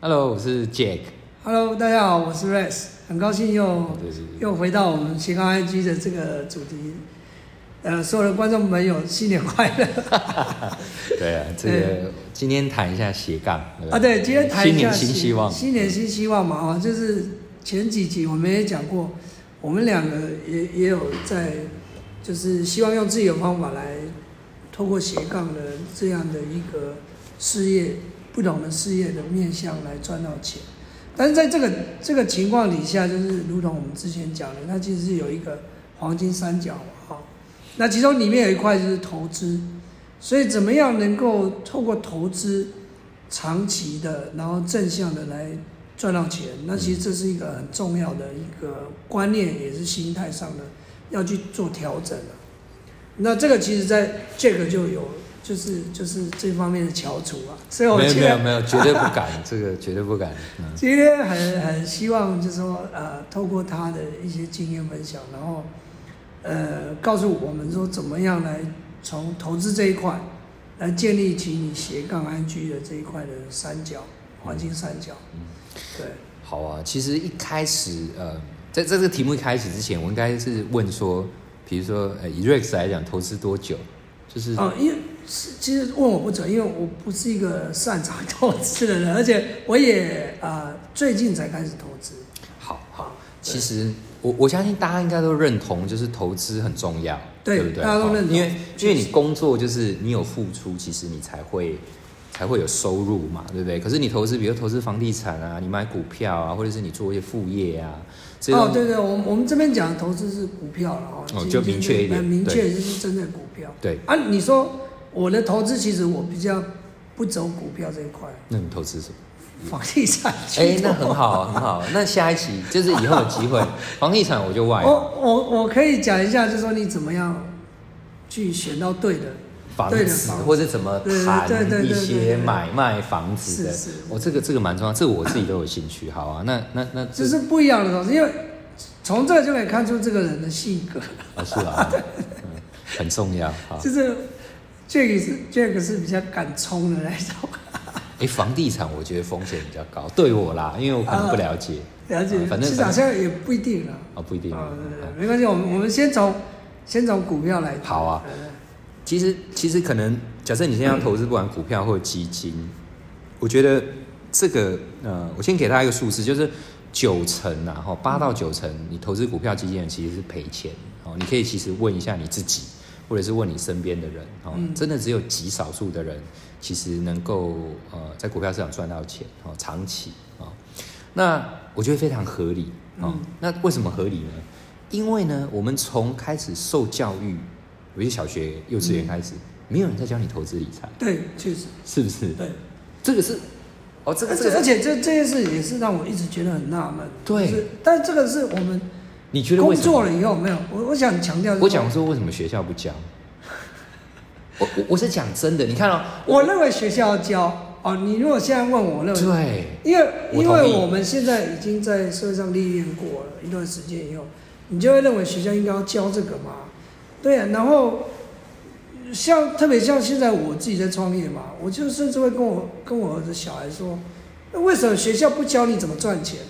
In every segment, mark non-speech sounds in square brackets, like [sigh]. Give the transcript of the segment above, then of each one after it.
Hello，我是 Jack。Hello，大家好，我是 Rex，很高兴又又回到我们斜杠 IG 的这个主题。呃，所有的观众朋友，新年快乐！[laughs] 对啊，这个今天谈一下斜杠啊，对，今天谈一下新年新希望。新年新希望嘛，啊，就是前几集我们也讲过，我们两个也也有在，就是希望用自己的方法来，透过斜杠的这样的一个事业，不同的事业的面向来赚到钱。但是在这个这个情况底下，就是如同我们之前讲的，它其实是有一个黄金三角嘛，哈。那其中里面有一块就是投资，所以怎么样能够透过投资长期的，然后正向的来赚到钱？那其实这是一个很重要的一个观念，也是心态上的要去做调整了。那这个其实，在这个就有，就是就是这方面的翘楚啊。所以我没有没有没有，[laughs] 绝对不敢，这个绝对不敢。嗯，今天很很希望，就是说，呃，透过他的一些经验分享，然后，呃，告诉我们说，怎么样来从投资这一块，来建立起你斜杠安居的这一块的三角，黄金三角。对，好啊。其实一开始，呃，在在这个题目一开始之前，我应该是问说，比如说，呃，以 Rex 来讲，投资多久？就是哦，因为是其实问我不准，因为我不是一个擅长投资的人，而且我也呃最近才开始投资。好好。其实我我相信大家应该都认同，就是投资很重要，对不对？大家都认同因为因为你工作就是你有付出，其实你才会才会有收入嘛，对不对？可是你投资，比如投资房地产啊，你买股票啊，或者是你做一些副业啊，哦，对对，我们我们这边讲的投资是股票了哦，哦就明确一点很明确就是针对股票。对，啊，你说我的投资其实我比较不走股票这一块，那你投资什么？房地产哎，多。那很好，很好。那下一期就是以后有机会，[laughs] 房地产我就外我我我可以讲一下，就是说你怎么样去选到对的房子或者怎么谈一些买卖房子的是是，哦，这个这个蛮重要，这个我自己都有兴趣。好啊，那那那这是不一样的东西，因为从这就可以看出这个人的性格，啊是啊？[laughs] 嗯很重要。好，就是这个是这个是比较敢冲的那种。[laughs] 哎，房地产我觉得风险比较高，对我啦，因为我可能不了解。了解啊，反正其实好像也不一定啊。哦，不一定。没关系，我们我们先从先从股票来。好啊其实其实可能，假设你现在要投资不管股票或基金，我觉得这个呃，我先给大家一个数字，就是九成啊，哈，八到九成，你投资股票基金其实是赔钱哦。你可以其实问一下你自己，或者是问你身边的人哦，嗯真的只有极少数的人其实能够呃在股票市场赚到钱哦，长期哦。那我觉得非常合理哦。嗯那为什么合理呢？因为呢，我们从开始受教育，有些小学、幼稚园开始，没有人在教你投资理财，对，确实是不是？对。这个是哦，这个而且这这件事也是让我一直觉得很纳闷。对但这个是我们你觉得工？作了以后没有，我我想强调，我讲，说为什么学校不教？[laughs] 我我我是讲真的，你看哦，我认为学校要教哦。你如果现在问我，我认为，对，因为因为我们现在已经在社会上历练过了一段时间以后，你就会认为学校应该要教这个嘛。对啊，然后像特别像现在我自己在创业嘛，我就甚至会跟我跟我儿子小孩说，那为什么学校不教你怎么赚钱？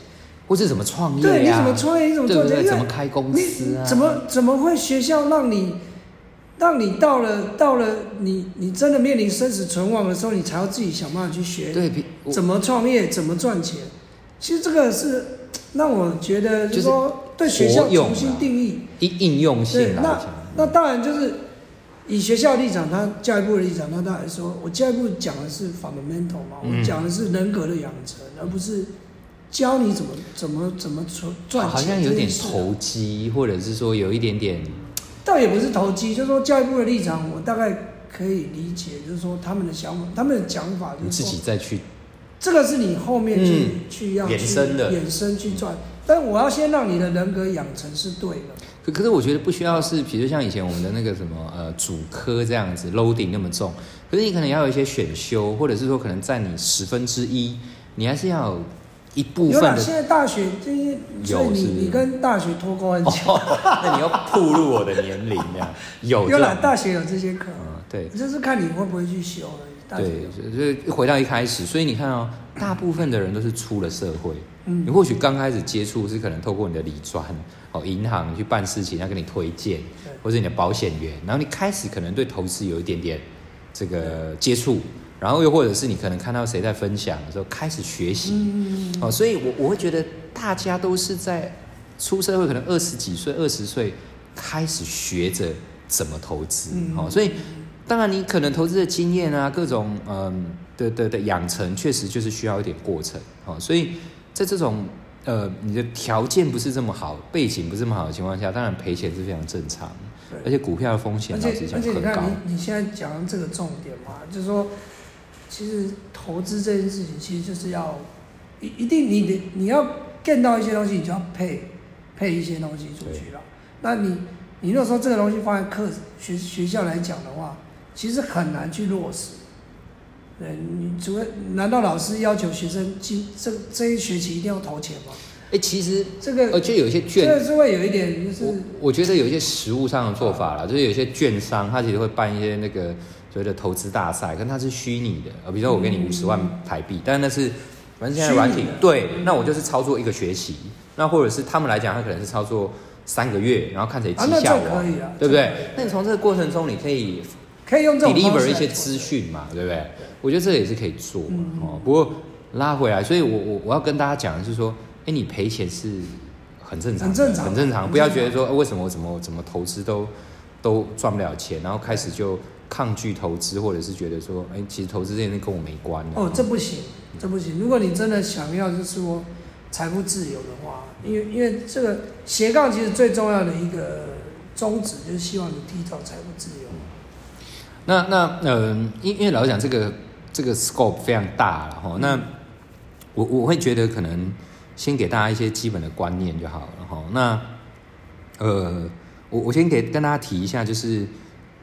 或是怎么创业对，你怎么创业？你怎么对不对？赚钱？怎么开公你司啊？怎么怎么会学校让你让你到了到了你你真的面临生死存亡的时候，你才要自己想办法去学对？怎么创业，怎么赚钱？其实这个是让我觉得，就是说对学校重新定义。应应用对性，那，那当然就是以学校立场，他教育部的立场，他当然说，我教育部讲的是 fundamental 嘛，嗯我讲的是人格的养成，而不是教你怎么怎么怎么赚赚钱。好像有点投机，或者是说有一点点倒也不是投机，就是说教育部的立场，我大概可以理解，就是说他们的想法，他们的讲法你自就是说，己再去这个是你后面去、嗯去要去衍生的衍生去赚，但我要先让你的人格养成是对的。可可是我觉得不需要是，比如像以前我们的那个什么呃主科这样子 loading 那么重，可是你可能要有一些选修，或者是说可能占你十分之一，你还是要有一部有啦，分的现在大学这些，所以你有是不是。你跟大学脱钩很久。哦，[laughs] 那你要暴露我的年龄呀，有 [laughs] 有啦，大学有这些课，嗯，对，就是看你会不会去修了。对有，就是回到一开始，所以你看哦，大部分的人都是出了社会。嗯。你或许刚开始接触是可能透过你的理专哦，银行去办事情，要给你推荐，或者你的保险员，然后你开始可能对投资有一点点这个接触，然后又或者是你可能看到谁在分享的时候开始学习，嗯，哦，所以我我会觉得大家都是在出社会，可能二十几岁、二十岁开始学着怎么投资，嗯。哦，所以当然你可能投资的经验啊，各种嗯的的的养成，确实就是需要一点过程，哦，所以在这种呃你的条件不是这么好，背景不是这么好的情况下，当然赔钱是非常正常，对。而且股票的风险而且而且你讲很高。看，你你现在讲的这个重点嘛，就是说，其实投资这件事情，其实就是要一一定你得你要 get 到一些东西，你就要配配一些东西出去了。那你你如果说这个东西放在课学学校来讲的话，其实很难去落实。对，你除非难道老师要求学生今这这一学期一定要投钱吗？哎、其实这个而且有一些这券个是会有一点就是我觉得有一些实物上的做法啦，就是有些券商他其实会办一些那个所谓的投资大赛，跟它是虚拟的，呃，比如说我给你五十万台币，但是那是反正现在软体对，那我就是操作一个学期，那或者是他们来讲，他可能是操作三个月，然后看谁绩效王，这可以啊，对不对？那你从这个过程中，你可以可以用这种 deliver 一些资讯嘛，对不对？我觉得这个也是可以做嘛嗯哦。不过拉回来，所以我我我要跟大家讲的是说，哎，你赔钱是很正常，很正常很正常。不要觉得说，呃为什么我怎么怎么投资都都赚不了钱，然后开始就抗拒投资，或者是觉得说，哎，其实投资这件事跟我没关的。哦，这不行，这不行。如果你真的想要就是说财富自由的话，因为因为这个斜杠其实最重要的一个宗旨就是希望你缔造财富自由。那那嗯，因因为老实讲，这个这个 scope 非常大了哈。那我我会觉得可能先给大家一些基本的观念就好了哈。那呃，我我先给跟大家提一下，就是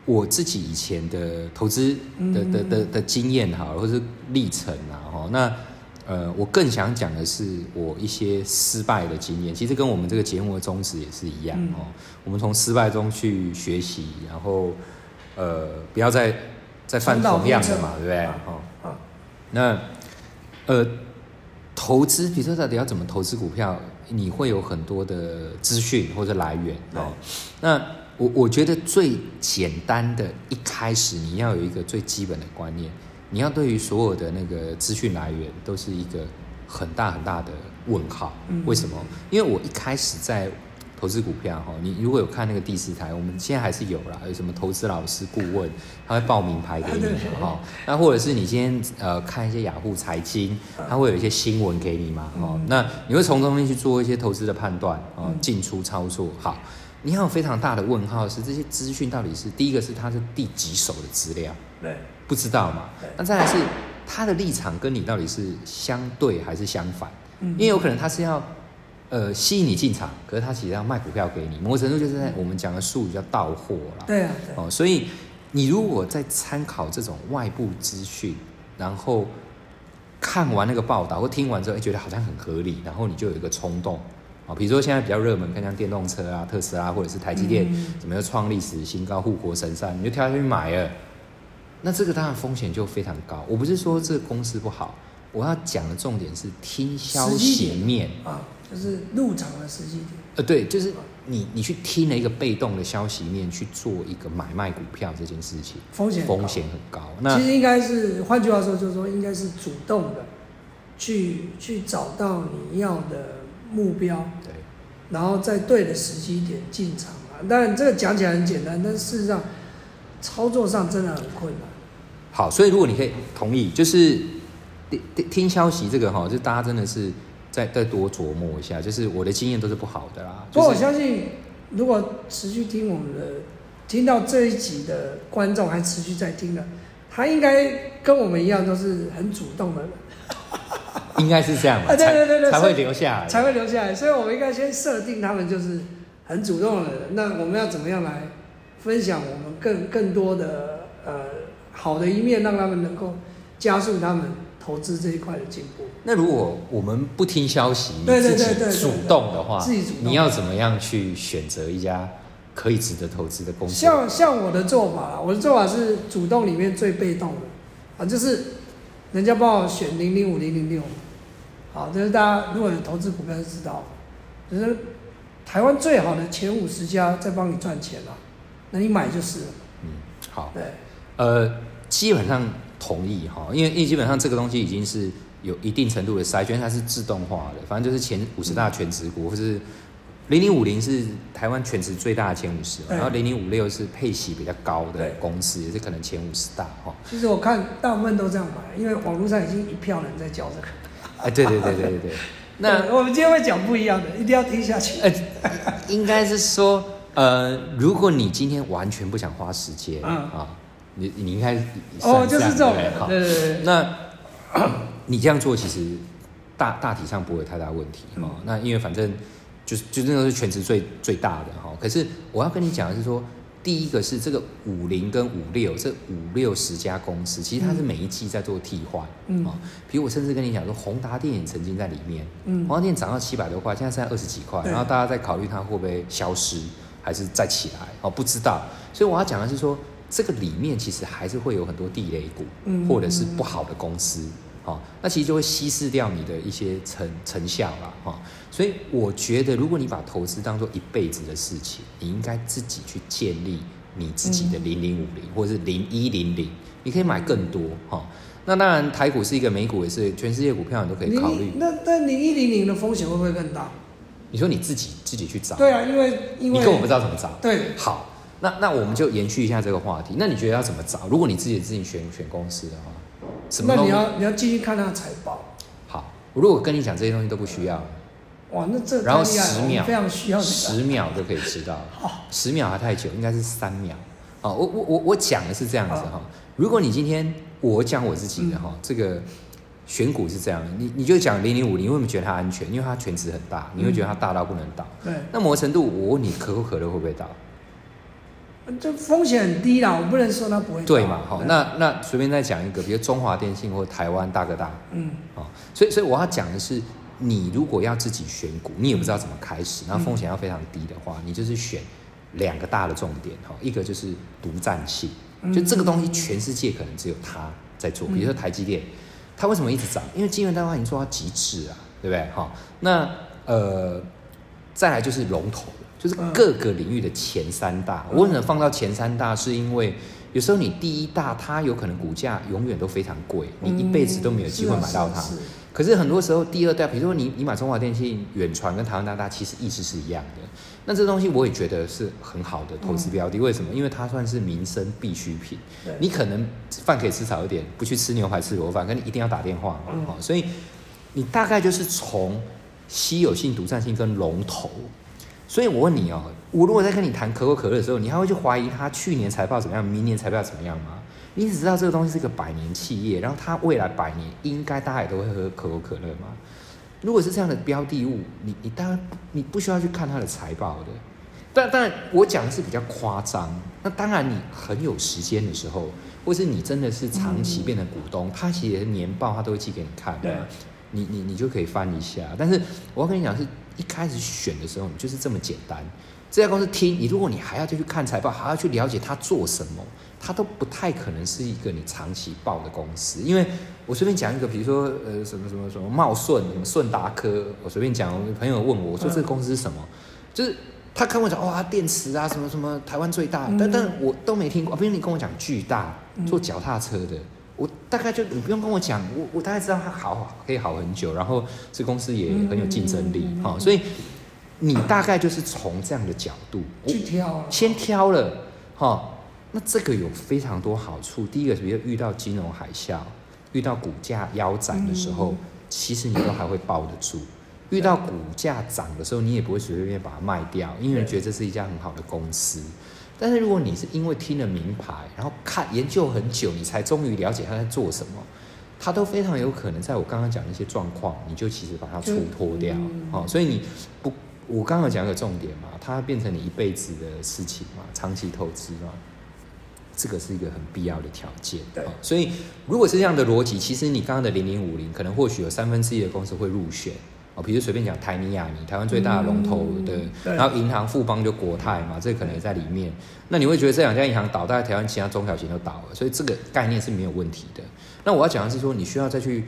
我自己以前的投资的的的的经验哈，或是历程啊哈。那呃，我更想讲的是我一些失败的经验，其实跟我们这个节目的宗旨也是一样嗯哦。我们从失败中去学习，然后呃，不要再再犯同样的嘛，对不对？啊哦，啊，那呃，投资，比如说到底要怎么投资股票，你会有很多的资讯或者来源哦。那我我觉得最简单的，一开始你要有一个最基本的观念，你要对于所有的那个资讯来源都是一个很大很大的问号。嗯为什么？因为我一开始在投资股票哈，你如果有看那个第四台，我们现在还是有啦，有什么投资老师顾问，他会报名牌给你对嘛哈。那或者是你今天呃看一些雅虎财经，他会有一些新闻给你嘛哈。那你会从中间去做一些投资的判断哦，嗯进出操作好。你还有非常大的问号是这些资讯到底是第一个是它是第几手的资料，对，不知道嘛？那再来是他的立场跟你到底是相对还是相反？嗯因为有可能他是要呃吸引你进场，可是他其实要卖股票给你，某种程度就是在我们讲的术语叫到货啦。对啊，对，哦，所以你如果在参考这种外部资讯，然后看完那个报道或听完之后，哎，觉得好像很合理，然后你就有一个冲动啊，比如说现在比较热门，看像电动车啊、特斯拉或者是台积电，嗯怎么又创历史新高、护国神山，你就跳下去买了，那这个当然风险就非常高。我不是说这个公司不好，我要讲的重点是听消息面。啊，就是入场的时机点。呃，对，就是你你去听了一个被动的消息面去做一个买卖股票这件事情，风险风险很高。那其实应该是，换句话说，就是说，应该是主动的去去找到你要的目标，对，然后在对的时机点进场啊。当然，这个讲起来很简单，但事实上操作上真的很困难。好，所以如果你可以同意，就是听听听消息这个哈，就大家真的是再再多琢磨一下。就是我的经验都是不好的啦，不过我就是相信，如果持续听我们的，听到这一集的观众还持续在听的，他应该跟我们一样都是很主动的人，应该是这样吧，啊对对对对才才会留下来，才会留下来。所以我们应该先设定他们就是很主动的人。那我们要怎么样来分享我们更更多的呃好的一面，让他们能够加速他们投资这一块的进步？那如果我们不听消息，你对对自对对对己主动的话，自己主动你要怎么样去选择一家可以值得投资的公司？像像我的做法，我的做法是主动里面最被动的，啊，就是人家帮我选零零五零零六，好，这是大家如果有投资股票就知道，就是台湾最好的前五十家在帮你赚钱了，那你买就是了。嗯，好，对，呃，基本上同意哈，因为因为基本上这个东西已经是有一定程度的筛选，它是自动化的，反正就是前五十大全职股，或是零零五零是台湾全职最大的前五十，然后零零五六是配息比较高的公司，也是可能前五十大哈。其实我看大部分都这样买，因为网络上已经一票人在教这个。哎，对对对对对对，[laughs] 那我们今天会讲不一样的，一定要听下去。呃，应该是说，呃，如果你今天完全不想花时间，嗯啊，你你应该哦，就是这种对不对对。那 [clears throat] 你这样做其实大大体上不会有太大问题嗯哦。那因为反正就是就那个是全职最最大的哈、可是我要跟你讲的是说，第一个是这个五零跟五六这五六十家公司，其实它是每一季在做替换。嗯哦，比如我甚至跟你讲说，宏达电也曾经在里面，嗯宏达电涨到七百多块，现在剩下二十几块，然后大家在考虑它会不会消失，还是再起来？哦，不知道。所以我要讲的是说，这个里面其实还是会有很多地雷股，嗯或者是不好的公司。哦，那其实就会稀释掉你的一些成成效啦，哈、所以我觉得，如果你把投资当做一辈子的事情，你应该自己去建立你自己的零零五零或者是零一零零，你可以买更多哈、那当然，台股是一个，美股也是，全世界股票你都可以考虑。那那零一零零的风险会不会更大？你说你自己自己去找，对啊，因为因为你根本不知道怎么找。对，好，那那我们就延续一下这个话题。那你觉得要怎么找？如果你自己自己选选公司的话，什么那你？要你要继续看它的财报。好，我如果跟你讲这些东西都不需要，哇，那这然后十秒非常需要这个十秒就可以知道。好，十秒还太久，应该是三秒。哦，我我我我讲的是这样子哈。如果你今天我讲我自己的哈，这个选股是这样，你你就讲零零五零，你为什么觉得它安全？因为它全值很大，你会觉得它大到不能倒。对，那某个程度，我问你可口可乐会不会倒？这风险很低啦，我不能说它不会倒。对嘛？好，那那随便再讲一个，比如中华电信或台湾大哥大，嗯哦，所以所以我要讲的是，你如果要自己选股，你也不知道怎么开始，然后风险要非常低的话，你就是选两个大的重点哈，一个就是独占性，就这个东西全世界可能只有它在做，比如说台积电，它为什么一直涨？因为晶圆代工已经做到极致啊，对不对？哈，那呃，再来就是龙头，就是各个领域的前三大。我为什么放到前三大？是因为有时候你第一大，它有可能股价永远都非常贵，你一辈子都没有机会买到它。可是很多时候，第二代，比如说你你买中华电信、远传跟台湾大大，其实意思是一样的。那这东西我也觉得是很好的投资标的。为什么？因为它算是民生必需品。你可能饭可以吃少一点，不去吃牛排吃螺饭，可你一定要打电话所以你大概就是从稀有性、独占性跟龙头。所以我问你哦，我如果在跟你谈可口可乐的时候，你还会去怀疑它去年财报怎么样，明年财报怎么样吗？你只知道这个东西是个百年企业，然后它未来百年应该大家也都会喝可口可乐吗？如果是这样的标的物，你你当然你不需要去看它的财报的。但当然，我讲的是比较夸张。那当然，你很有时间的时候，或是你真的是长期变成股东，他其实年报他都会寄给你看嘛对。你你你就可以翻一下。但是我要跟你讲，是一开始选的时候，你就是这么简单。这家公司听你，如果你还要再去看财报，还要去了解它做什么，它都不太可能是一个你长期报的公司。因为我随便讲一个，比如说呃什么什么什么茂顺、什么顺达科，我随便讲，我朋友问我，我说这个公司是什么？就是他看我讲哇电池啊什么什么台湾最大，但但我都没听过。比如你跟我讲巨大做脚踏车的，我大概就你不用跟我讲，我我大概知道它好可以好很久，然后这公司也很有竞争力哈、所以你大概就是从这样的角度去挑啊。先挑了哈、那这个有非常多好处。第一个，比如遇到金融海啸，遇到股价腰斩的时候，嗯其实你都还会抱得住。遇到股价涨的时候，你也不会随随便便把它卖掉，因为你觉得这是一家很好的公司。但是如果你是因为听了名牌，然后看研究很久，你才终于了解他在做什么，他都非常有可能在我刚刚讲的一些状况，你就其实把它就出脱掉。嗯哦，所以你不，我刚刚有讲一个重点嘛，它变成你一辈子的事情嘛，长期投资嘛，这个是一个很必要的条件。对哦所以如果是这样的逻辑，其实你刚刚的零零五零，可能或许有三分之一的公司会入选。哦，比如随便讲台泥亚泥，台湾最大的龙头的，嗯对然后银行富邦就国泰嘛，这个可能也在里面。那你会觉得这两家银行倒，大概台湾其他中小型都倒了，所以这个概念是没有问题的。那我要讲的是说，你需要再去，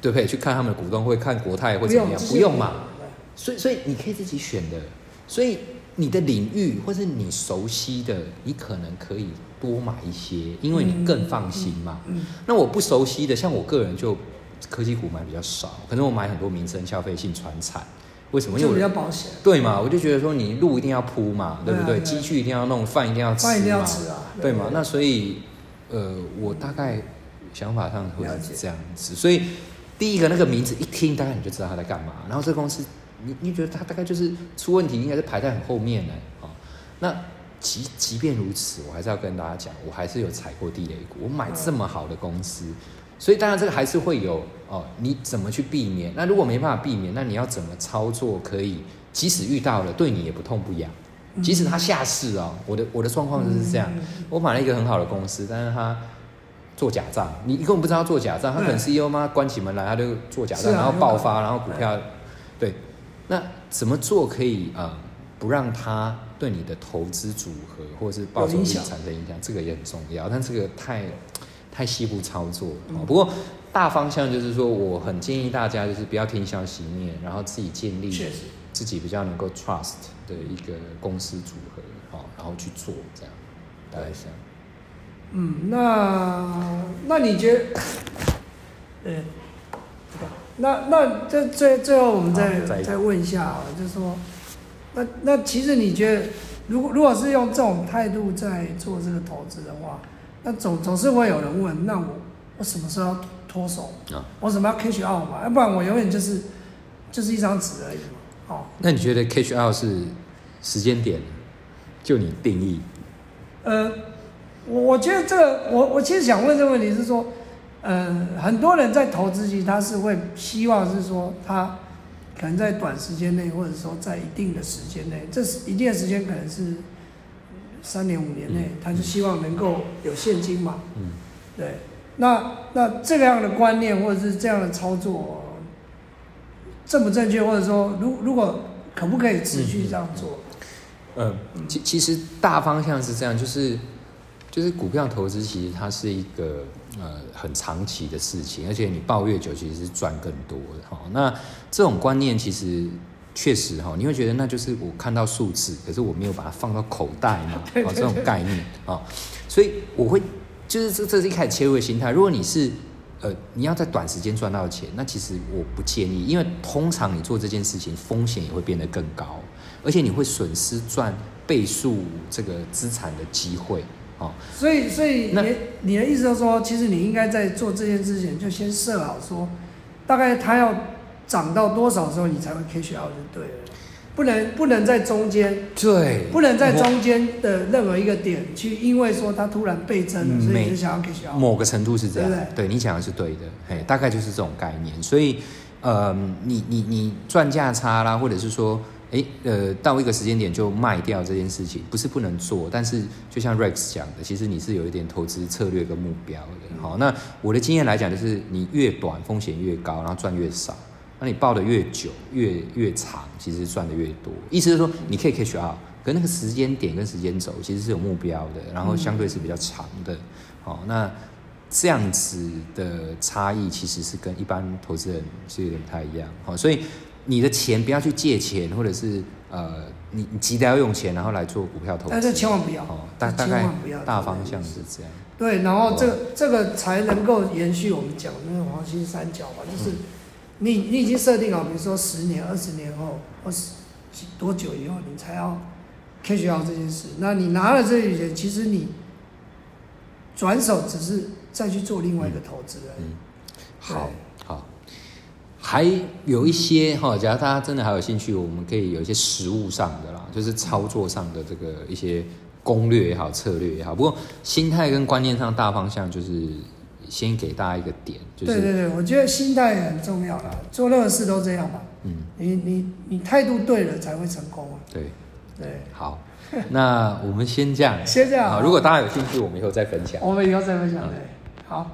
对不对？去看他们的股东会，看国泰会怎么样？不用嘛。所以，所以你可以自己选的。所以你的领域或是你熟悉的，你可能可以多买一些，因为你更放心嘛。嗯，那我不熟悉的，像我个人就科技股买比较少，可能我买很多民生消费性传产。为什么？因为我较保险，对嘛，我就觉得说你路一定要铺嘛，对不对？积蓄一定要弄，饭一定要吃嘛，饭一定要吃啊对嘛？那所以，呃，我大概想法上会是这样子。所以第一个那个名字一听，大概你就知道他在干嘛。然后这个公司，你你觉得他大概就是出问题，应该是排在很后面呢。哦，那即即便如此，我还是要跟大家讲，我还是有踩过地雷股。我买这么好的公司，所以当然这个还是会有哦，你怎么去避免？那如果没办法避免，那你要怎么操作可以？即使遇到了，对你也不痛不痒。即使他下市哦，我的我的状况就是这样。嗯我买了一个很好的公司，但是他做假账，你根本不知道他做假账，他可能对 CEO 妈关起门来他就做假账，然后爆有发，然后股票，对，那怎么做可以呃不让他对你的投资组合或者是报酬产生影响？这个也很重要，但这个太太细部操作。不过大方向就是说，我很建议大家就是不要听消息面，然后自己建立，自己比较能够 trust 的一个公司组合，好、然后去做这样，大概是这样。嗯，那那你觉得，对，那那这最最后我们再再再问一下啊，就是说，那那其实你觉得，如果如果是用这种态度在做这个投资的话，那总总是会有人问，那我我什么时候要脱手？啊我什么要 cash out 嘛？要不然我永远就是就是一张纸而已嘛。哦，那你觉得 cash out 是时间点？就你定义，呃，我我觉得这个，我我其实想问这个问题是说，呃，很多人在投资，期他是会希望是说，他可能在短时间内，或者说在一定的时间内，这是一定的时间可能是三年五年内，嗯他就希望能够有现金嘛。嗯，对，那那这个样的观念或者是这样的操作，正不正确，或者说如如果可不可以持续这样做？嗯，其其实大方向是这样，就是就是股票投资其实它是一个呃很长期的事情，而且你抱越久其实是赚更多的哈。那这种观念其实确实哈，你会觉得那就是我看到数字，可是我没有把它放到口袋嘛，[laughs] 哦这种概念啊，所以我会就是这这是一开始切入的心态。如果你是呃你要在短时间赚到钱，那其实我不建议，因为通常你做这件事情风险也会变得更高。而且你会损失赚倍数这个资产的机会哦。所以，所以那你你的意思就是说，其实你应该在做这件事情就先设好说，大概他要涨到多少时候你才会 cash out 就对了，不能不能在中间，对，不能在中间的任何一个点去，因为说它突然倍增了，所以你就想要 cash out。某个程度是这样，对不对你讲的是对的，嘿，大概就是这种概念。所以，呃，你你你赚价差啦，或者是说，诶，呃，到一个时间点就卖掉这件事情，不是不能做，但是就像 Rex 讲的，其实你是有一点投资策略跟目标的。好，那我的经验来讲，就是你越短风险越高，然后赚越少。那你抱的越久，越越长，其实赚的越多。意思是说，你可以 cash out，可那个时间点跟时间轴其实是有目标的，然后相对是比较长的。哦，那这样子的差异其实是跟一般投资人是有点不太一样。好，所以你的钱不要去借钱，或者是呃，你你急着要用钱，然后来做股票投资。但是千万不要哦，大大概不要大方向是这样。对，然后这个这个才能够延续我们讲的那个黄金三角吧，就是你你已经设定好，比如说十年、二十年后，或是几多久以后，你才要 cash out 这件事。那你拿了这笔钱，其实你转手只是再去做另外一个投资而已。好好，还有一些哈，假如大家真的还有兴趣，我们可以有一些实物上的啦，就是操作上的这个一些攻略也好，策略也好。不过心态跟观念上大方向就是先给大家一个点，就是对对对，我觉得心态很重要啦，做任何事都这样嘛。嗯，你你你态度对了才会成功啊。对，对，好，那我们先这样，先这样好，如果大家有兴趣，我们以后再分享。我们以后再分享。对，好。